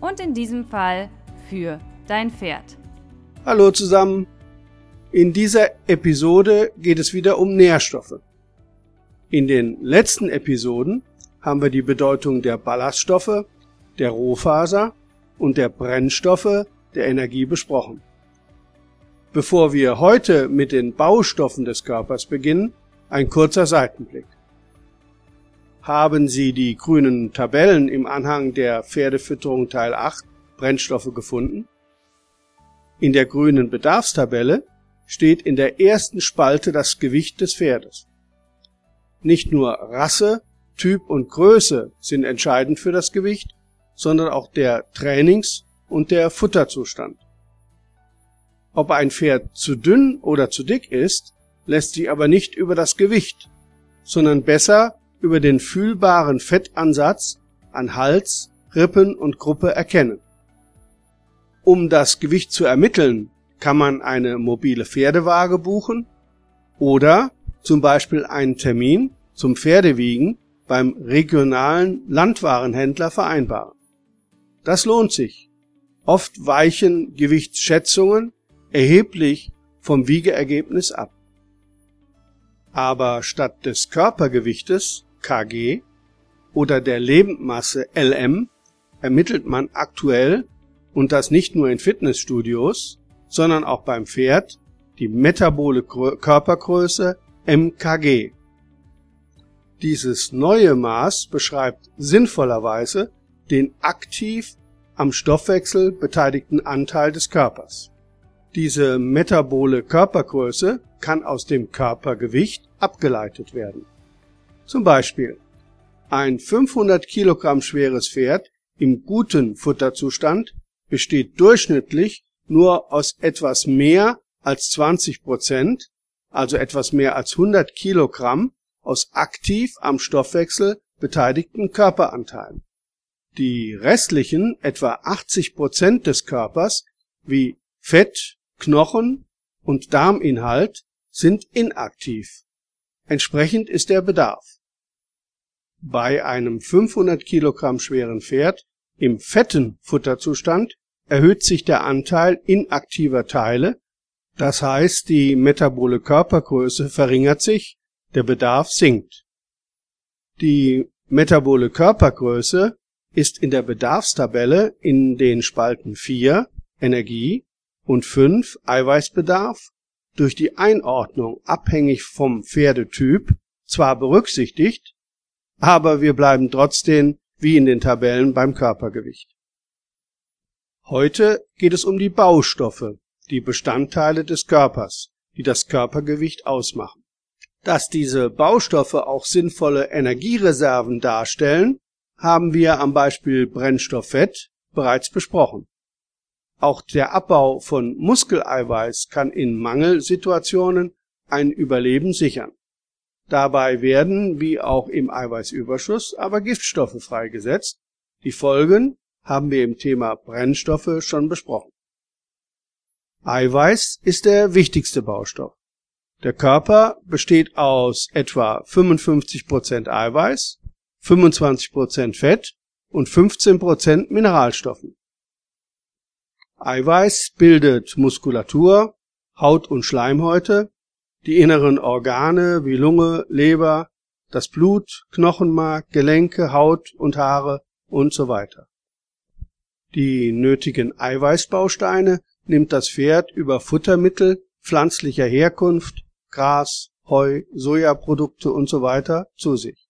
Und in diesem Fall für dein Pferd. Hallo zusammen. In dieser Episode geht es wieder um Nährstoffe. In den letzten Episoden haben wir die Bedeutung der Ballaststoffe, der Rohfaser und der Brennstoffe der Energie besprochen. Bevor wir heute mit den Baustoffen des Körpers beginnen, ein kurzer Seitenblick. Haben Sie die grünen Tabellen im Anhang der Pferdefütterung Teil 8 Brennstoffe gefunden? In der grünen Bedarfstabelle steht in der ersten Spalte das Gewicht des Pferdes. Nicht nur Rasse, Typ und Größe sind entscheidend für das Gewicht, sondern auch der Trainings- und der Futterzustand. Ob ein Pferd zu dünn oder zu dick ist, lässt sich aber nicht über das Gewicht, sondern besser über den fühlbaren Fettansatz an Hals, Rippen und Gruppe erkennen. Um das Gewicht zu ermitteln, kann man eine mobile Pferdewaage buchen oder zum Beispiel einen Termin zum Pferdewiegen beim regionalen Landwarenhändler vereinbaren. Das lohnt sich. Oft weichen Gewichtsschätzungen erheblich vom Wiegeergebnis ab. Aber statt des Körpergewichtes kg oder der Lebendmasse LM ermittelt man aktuell und das nicht nur in Fitnessstudios, sondern auch beim Pferd die metabole Körpergröße MKG. Dieses neue Maß beschreibt sinnvollerweise den aktiv am Stoffwechsel beteiligten Anteil des Körpers. Diese metabole Körpergröße kann aus dem Körpergewicht abgeleitet werden. Zum Beispiel ein 500 Kilogramm schweres Pferd im guten Futterzustand besteht durchschnittlich nur aus etwas mehr als 20 Prozent, also etwas mehr als 100 Kilogramm aus aktiv am Stoffwechsel beteiligten Körperanteilen. Die restlichen etwa 80 Prozent des Körpers wie Fett, Knochen und Darminhalt sind inaktiv. Entsprechend ist der Bedarf. Bei einem 500 Kilogramm schweren Pferd im fetten Futterzustand erhöht sich der Anteil inaktiver Teile, das heißt die metabole Körpergröße verringert sich, der Bedarf sinkt. Die metabole Körpergröße ist in der Bedarfstabelle in den Spalten 4 Energie und 5 Eiweißbedarf durch die Einordnung abhängig vom Pferdetyp zwar berücksichtigt, aber wir bleiben trotzdem wie in den Tabellen beim Körpergewicht. Heute geht es um die Baustoffe, die Bestandteile des Körpers, die das Körpergewicht ausmachen. Dass diese Baustoffe auch sinnvolle Energiereserven darstellen, haben wir am Beispiel Brennstofffett bereits besprochen. Auch der Abbau von Muskeleiweiß kann in Mangelsituationen ein Überleben sichern. Dabei werden, wie auch im Eiweißüberschuss, aber Giftstoffe freigesetzt. Die Folgen haben wir im Thema Brennstoffe schon besprochen. Eiweiß ist der wichtigste Baustoff. Der Körper besteht aus etwa 55% Eiweiß, 25% Fett und 15% Mineralstoffen. Eiweiß bildet Muskulatur, Haut und Schleimhäute, die inneren Organe wie Lunge, Leber, das Blut, Knochenmark, Gelenke, Haut und Haare und so weiter. Die nötigen Eiweißbausteine nimmt das Pferd über Futtermittel pflanzlicher Herkunft, Gras, Heu, Sojaprodukte und so weiter zu sich.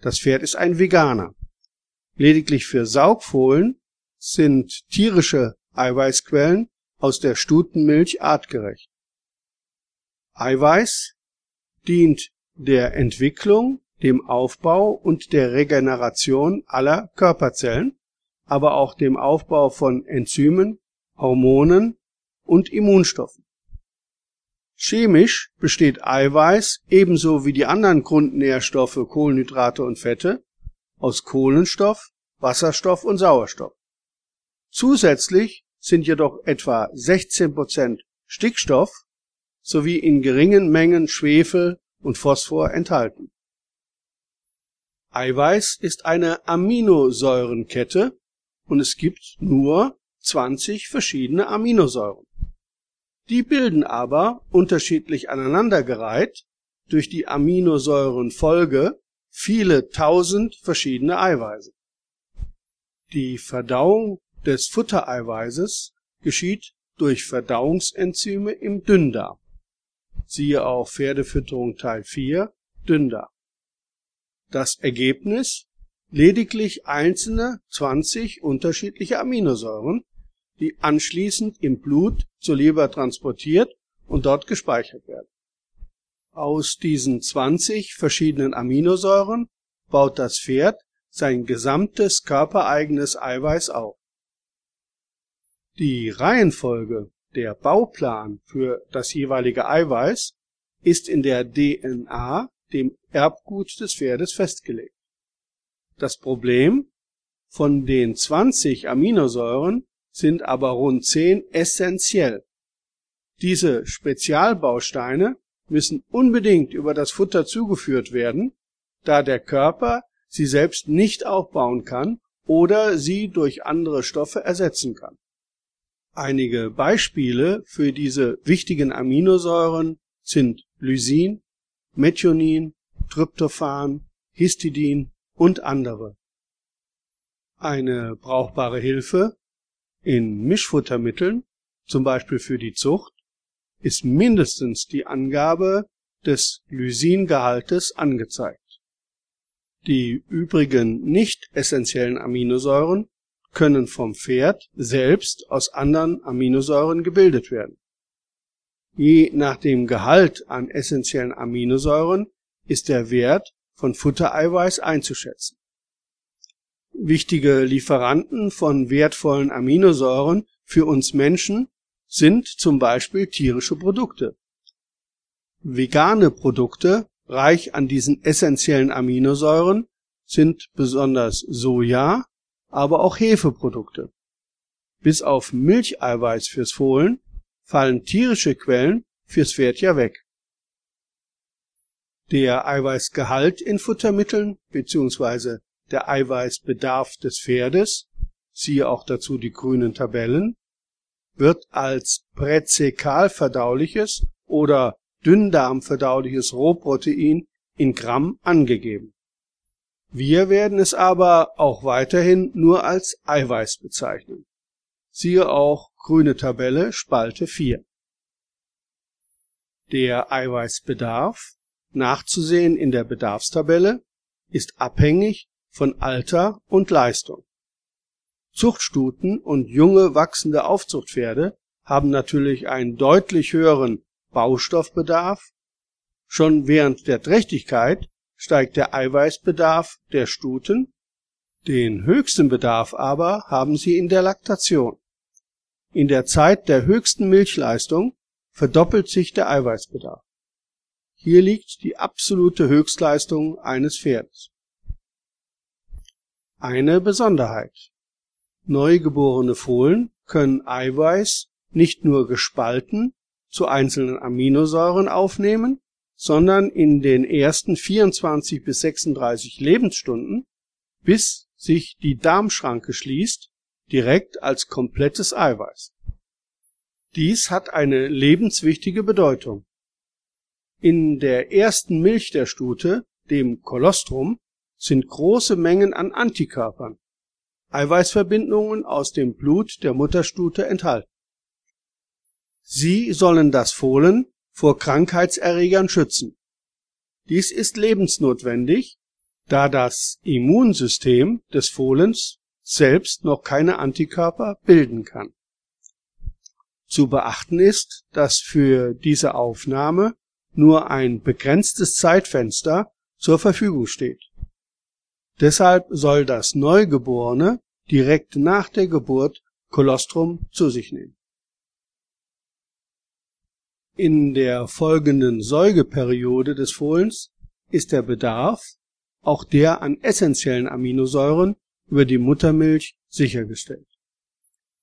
Das Pferd ist ein Veganer. Lediglich für Saugfohlen sind tierische Eiweißquellen aus der Stutenmilch artgerecht. Eiweiß dient der Entwicklung, dem Aufbau und der Regeneration aller Körperzellen, aber auch dem Aufbau von Enzymen, Hormonen und Immunstoffen. Chemisch besteht Eiweiß ebenso wie die anderen Grundnährstoffe Kohlenhydrate und Fette aus Kohlenstoff, Wasserstoff und Sauerstoff. Zusätzlich sind jedoch etwa 16 Prozent Stickstoff sowie in geringen Mengen Schwefel und Phosphor enthalten. Eiweiß ist eine Aminosäurenkette und es gibt nur 20 verschiedene Aminosäuren. Die bilden aber unterschiedlich aneinandergereiht durch die Aminosäurenfolge viele tausend verschiedene Eiweiße. Die Verdauung des Futtereiweißes geschieht durch Verdauungsenzyme im Dünndarm. Siehe auch Pferdefütterung Teil 4 Dünndarm. Das Ergebnis lediglich einzelne 20 unterschiedliche Aminosäuren, die anschließend im Blut zur Leber transportiert und dort gespeichert werden. Aus diesen 20 verschiedenen Aminosäuren baut das Pferd sein gesamtes körpereigenes Eiweiß auf. Die Reihenfolge, der Bauplan für das jeweilige Eiweiß ist in der DNA, dem Erbgut des Pferdes, festgelegt. Das Problem, von den 20 Aminosäuren sind aber rund 10 essentiell. Diese Spezialbausteine müssen unbedingt über das Futter zugeführt werden, da der Körper sie selbst nicht aufbauen kann oder sie durch andere Stoffe ersetzen kann. Einige Beispiele für diese wichtigen Aminosäuren sind Lysin, Methionin, Tryptophan, Histidin und andere. Eine brauchbare Hilfe in Mischfuttermitteln, zum Beispiel für die Zucht, ist mindestens die Angabe des Lysingehaltes angezeigt. Die übrigen nicht essentiellen Aminosäuren können vom Pferd selbst aus anderen Aminosäuren gebildet werden. Je nach dem Gehalt an essentiellen Aminosäuren ist der Wert von Futtereiweiß einzuschätzen. Wichtige Lieferanten von wertvollen Aminosäuren für uns Menschen sind zum Beispiel tierische Produkte. Vegane Produkte reich an diesen essentiellen Aminosäuren sind besonders Soja, aber auch Hefeprodukte. Bis auf Milcheiweiß fürs Fohlen fallen tierische Quellen fürs Pferd ja weg. Der Eiweißgehalt in Futtermitteln bzw. der Eiweißbedarf des Pferdes, siehe auch dazu die grünen Tabellen, wird als präzekal verdauliches oder dünndarmverdauliches Rohprotein in Gramm angegeben. Wir werden es aber auch weiterhin nur als Eiweiß bezeichnen. Siehe auch grüne Tabelle Spalte 4. Der Eiweißbedarf, nachzusehen in der Bedarfstabelle, ist abhängig von Alter und Leistung. Zuchtstuten und junge wachsende Aufzuchtpferde haben natürlich einen deutlich höheren Baustoffbedarf. Schon während der Trächtigkeit steigt der Eiweißbedarf der Stuten, den höchsten Bedarf aber haben sie in der Laktation. In der Zeit der höchsten Milchleistung verdoppelt sich der Eiweißbedarf. Hier liegt die absolute Höchstleistung eines Pferdes. Eine Besonderheit. Neugeborene Fohlen können Eiweiß nicht nur gespalten zu einzelnen Aminosäuren aufnehmen, sondern in den ersten 24 bis 36 Lebensstunden, bis sich die Darmschranke schließt, direkt als komplettes Eiweiß. Dies hat eine lebenswichtige Bedeutung. In der ersten Milch der Stute, dem Kolostrum, sind große Mengen an Antikörpern, Eiweißverbindungen aus dem Blut der Mutterstute enthalten. Sie sollen das Fohlen vor Krankheitserregern schützen. Dies ist lebensnotwendig, da das Immunsystem des Fohlens selbst noch keine Antikörper bilden kann. Zu beachten ist, dass für diese Aufnahme nur ein begrenztes Zeitfenster zur Verfügung steht. Deshalb soll das Neugeborene direkt nach der Geburt Kolostrum zu sich nehmen. In der folgenden Säugeperiode des Fohlens ist der Bedarf, auch der an essentiellen Aminosäuren, über die Muttermilch sichergestellt.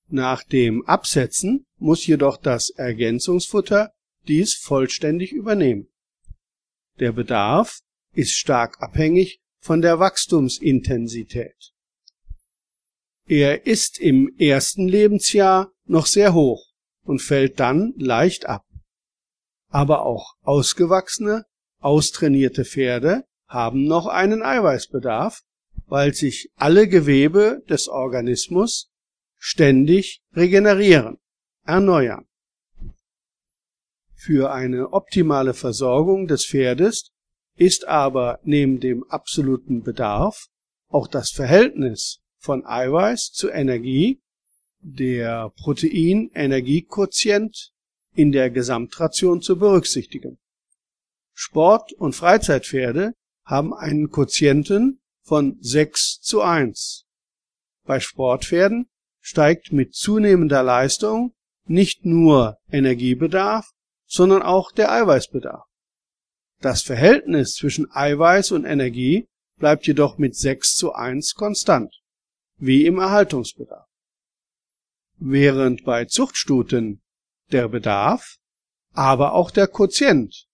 Nach dem Absetzen muss jedoch das Ergänzungsfutter dies vollständig übernehmen. Der Bedarf ist stark abhängig von der Wachstumsintensität. Er ist im ersten Lebensjahr noch sehr hoch und fällt dann leicht ab. Aber auch ausgewachsene, austrainierte Pferde haben noch einen Eiweißbedarf, weil sich alle Gewebe des Organismus ständig regenerieren, erneuern. Für eine optimale Versorgung des Pferdes ist aber neben dem absoluten Bedarf auch das Verhältnis von Eiweiß zu Energie, der Protein-Energiequotient in der Gesamtration zu berücksichtigen. Sport- und Freizeitpferde haben einen Quotienten von 6 zu 1. Bei Sportpferden steigt mit zunehmender Leistung nicht nur Energiebedarf, sondern auch der Eiweißbedarf. Das Verhältnis zwischen Eiweiß und Energie bleibt jedoch mit 6 zu 1 konstant, wie im Erhaltungsbedarf. Während bei Zuchtstuten der Bedarf, aber auch der Quotient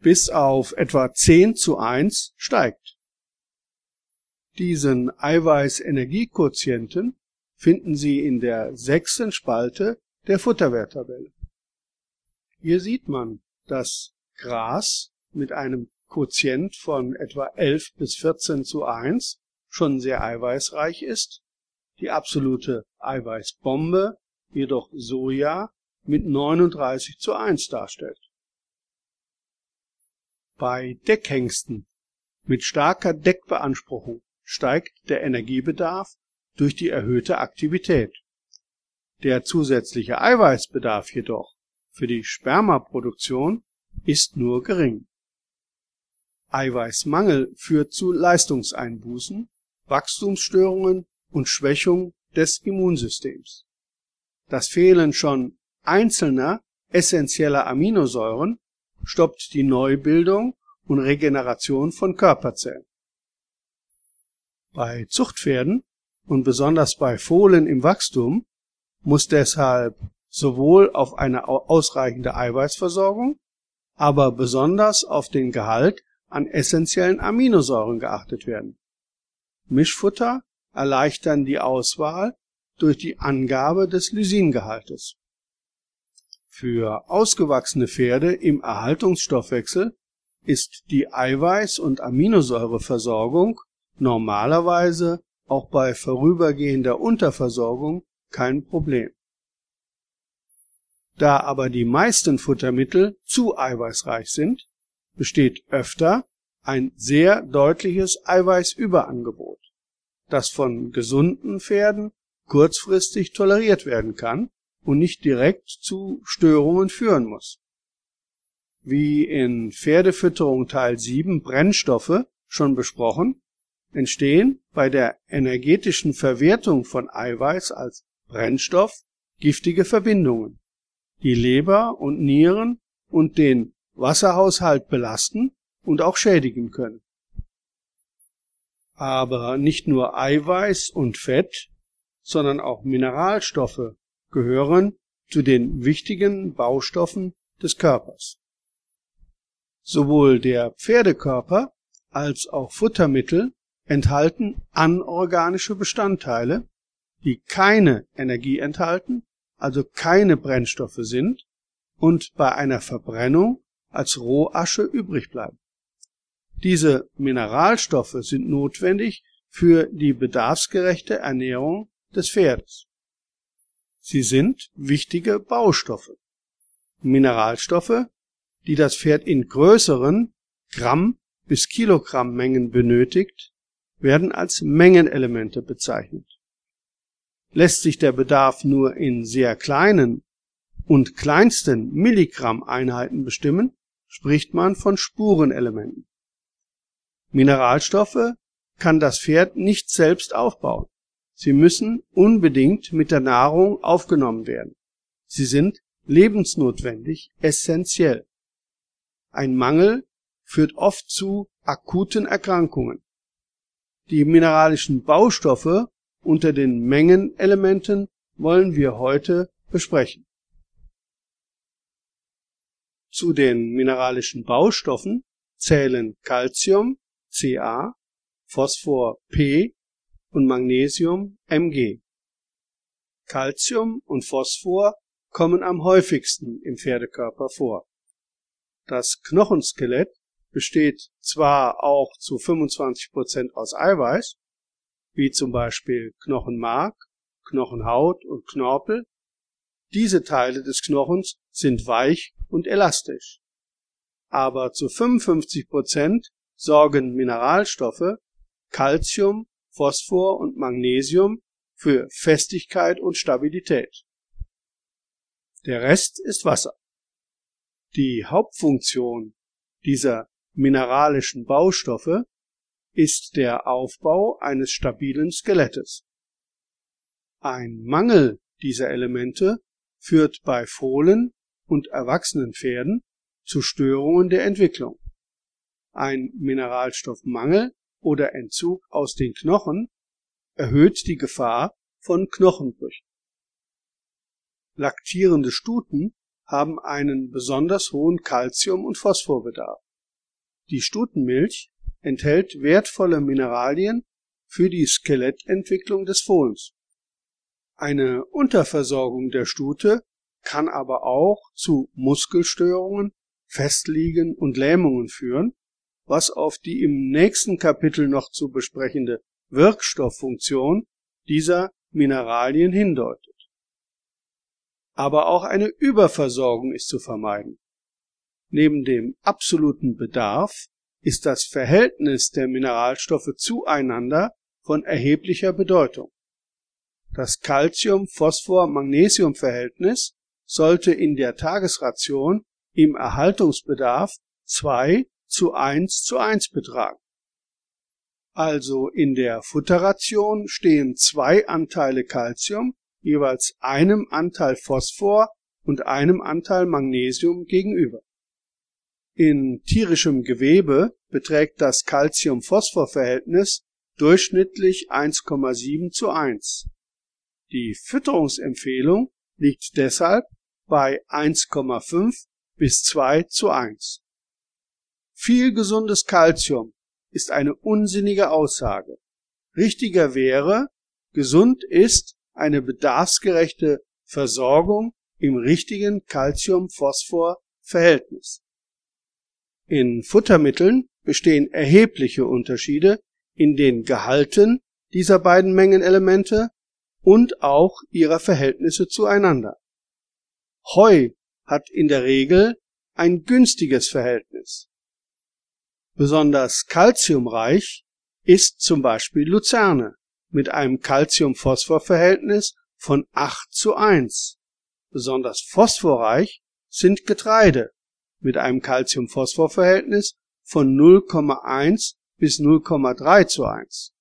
bis auf etwa 10 zu 1 steigt. Diesen Eiweiß-Energiequotienten finden Sie in der sechsten Spalte der Futterwerttabelle. Hier sieht man, dass Gras mit einem Quotient von etwa 11 bis 14 zu 1 schon sehr eiweißreich ist, die absolute Eiweißbombe jedoch Soja mit 39 zu 1 darstellt. Bei Deckhengsten mit starker Deckbeanspruchung steigt der Energiebedarf durch die erhöhte Aktivität. Der zusätzliche Eiweißbedarf jedoch für die Spermaproduktion ist nur gering. Eiweißmangel führt zu Leistungseinbußen, Wachstumsstörungen und Schwächung des Immunsystems. Das Fehlen schon einzelner essentieller Aminosäuren stoppt die Neubildung und Regeneration von Körperzellen. Bei Zuchtpferden und besonders bei Fohlen im Wachstum muss deshalb sowohl auf eine ausreichende Eiweißversorgung, aber besonders auf den Gehalt an essentiellen Aminosäuren geachtet werden. Mischfutter erleichtern die Auswahl durch die Angabe des Lysingehaltes. Für ausgewachsene Pferde im Erhaltungsstoffwechsel ist die Eiweiß- und Aminosäureversorgung normalerweise auch bei vorübergehender Unterversorgung kein Problem. Da aber die meisten Futtermittel zu eiweißreich sind, besteht öfter ein sehr deutliches Eiweißüberangebot, das von gesunden Pferden kurzfristig toleriert werden kann und nicht direkt zu Störungen führen muss. Wie in Pferdefütterung Teil 7 Brennstoffe schon besprochen, entstehen bei der energetischen Verwertung von Eiweiß als Brennstoff giftige Verbindungen, die Leber und Nieren und den Wasserhaushalt belasten und auch schädigen können. Aber nicht nur Eiweiß und Fett, sondern auch Mineralstoffe gehören zu den wichtigen Baustoffen des Körpers. Sowohl der Pferdekörper als auch Futtermittel enthalten anorganische Bestandteile, die keine Energie enthalten, also keine Brennstoffe sind und bei einer Verbrennung als Rohasche übrig bleiben. Diese Mineralstoffe sind notwendig für die bedarfsgerechte Ernährung des Pferdes. Sie sind wichtige Baustoffe. Mineralstoffe, die das Pferd in größeren Gramm bis Kilogramm Mengen benötigt, werden als Mengenelemente bezeichnet. Lässt sich der Bedarf nur in sehr kleinen und kleinsten Milligramm-Einheiten bestimmen, spricht man von Sie müssen unbedingt mit der Nahrung aufgenommen werden. Sie sind lebensnotwendig, essentiell. Ein Mangel führt oft zu akuten Erkrankungen. Die mineralischen Baustoffe unter den Mengenelementen wollen wir heute besprechen. Zu den mineralischen Baustoffen zählen Calcium Ca, Phosphor P und Magnesium Mg. Calcium und Phosphor kommen am häufigsten im Pferdekörper vor. Das Knochenskelett besteht zwar auch zu 25% aus Eiweiß, wie zum Beispiel Knochenmark, Knochenhaut und Knorpel, diese Teile des Knochens sind weich und elastisch. Aber zu 55% sorgen Mineralstoffe Calcium, Phosphor und Magnesium für Festigkeit und Stabilität. Der Rest ist Wasser. Die Hauptfunktion dieser mineralischen Baustoffe ist der Aufbau eines stabilen Skelettes. Ein Mangel dieser Elemente führt bei Fohlen und erwachsenen Pferden zu Störungen der Entwicklung. Ein Mineralstoffmangel oder Entzug aus den Knochen erhöht die Gefahr von Knochenbrüchen. Laktierende Stuten haben einen besonders hohen Calcium- und Phosphorbedarf. Die Stutenmilch enthält wertvolle Mineralien für die Skelettentwicklung des Fohlens. Eine Unterversorgung der Stute kann aber auch zu Muskelstörungen, Festliegen und Lähmungen führen, was auf die im nächsten Kapitel noch zu besprechende Wirkstofffunktion dieser Mineralien hindeutet. Aber auch eine Überversorgung ist zu vermeiden. Neben dem absoluten Bedarf ist das Verhältnis der Mineralstoffe zueinander von erheblicher Bedeutung. Das Calcium-Phosphor-Magnesium-Verhältnis sollte in der Tagesration im Erhaltungsbedarf 2 zu 1 zu 1 betragen. Also in der Futterration stehen zwei Anteile Calcium jeweils einem Anteil Phosphor und einem Anteil Magnesium gegenüber. In tierischem Gewebe beträgt das Calcium-Phosphor-Verhältnis durchschnittlich 1,7 zu 1. Die Fütterungsempfehlung liegt deshalb bei 1,5 bis 2 zu 1. Viel gesundes Kalzium ist eine unsinnige Aussage. Richtiger wäre, gesund ist eine bedarfsgerechte Versorgung im richtigen Calcium-Phosphor-Verhältnis. In Futtermitteln bestehen erhebliche Unterschiede in den Gehalten dieser beiden Mengenelemente und auch ihrer Verhältnisse zueinander. Heu hat in der Regel ein günstiges Verhältnis. Besonders calciumreich ist zum Beispiel Luzerne mit einem Calcium-Phosphor-Verhältnis von 8 zu 1. Besonders phosphorreich sind Getreide mit einem Calcium-Phosphor-Verhältnis von 0,1 bis 0,3 zu 1.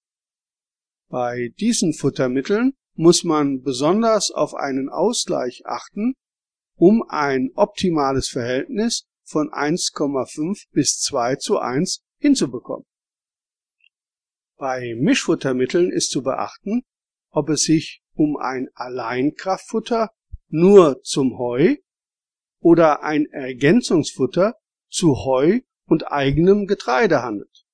Bei diesen Futtermitteln muss man besonders auf einen Ausgleich achten, um ein optimales Verhältnis von 1,5 bis 2 zu 1 hinzubekommen. Bei Mischfuttermitteln ist zu beachten, ob es sich um ein Alleinkraftfutter nur zum Heu oder ein Ergänzungsfutter zu Heu und eigenem Getreide handelt.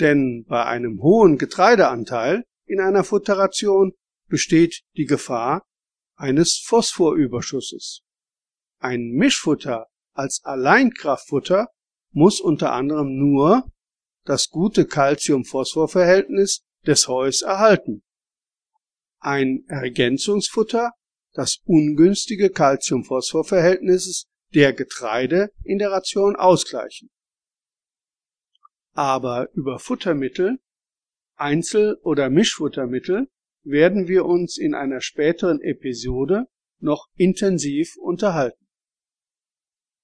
Denn bei einem hohen Getreideanteil in einer Futteration besteht die Gefahr eines Phosphorüberschusses. Ein Mischfutter als Alleinkraftfutter muss unter anderem nur das gute Calcium-Phosphor-Verhältnis des Heus erhalten. Ein Ergänzungsfutter das ungünstige Calcium-Phosphor-Verhältnisses der Getreide in der Ration ausgleichen. Aber über Futtermittel, Einzel- oder Mischfuttermittel werden wir uns in einer späteren Episode noch intensiv unterhalten.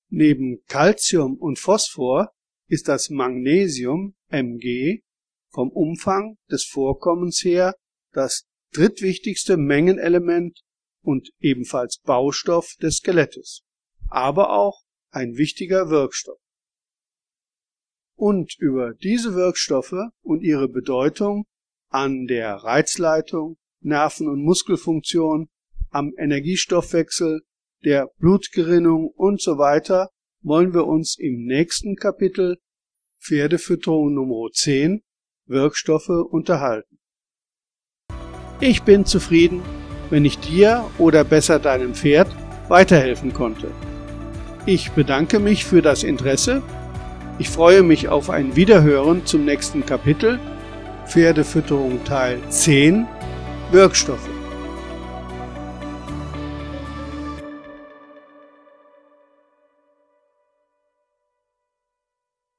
Neben Calcium und Phosphor ist das Magnesium Mg vom Umfang des Vorkommens her das drittwichtigste Mengenelement und ebenfalls Baustoff des Skelettes, aber auch ein wichtiger Wirkstoff. Und über diese Wirkstoffe und ihre Bedeutung an der Reizleitung, Nerven- und Muskelfunktion, am Energiestoffwechsel, der Blutgerinnung und so weiter wollen wir uns im nächsten Kapitel Pferdefütterung Nummer 10 Wirkstoffe unterhalten. Ich bin zufrieden, wenn ich dir oder besser deinem Pferd weiterhelfen konnte. Ich bedanke mich für das Interesse. Ich freue mich auf ein Wiederhören zum nächsten Kapitel Pferdefütterung Teil 10 Wirkstoffe.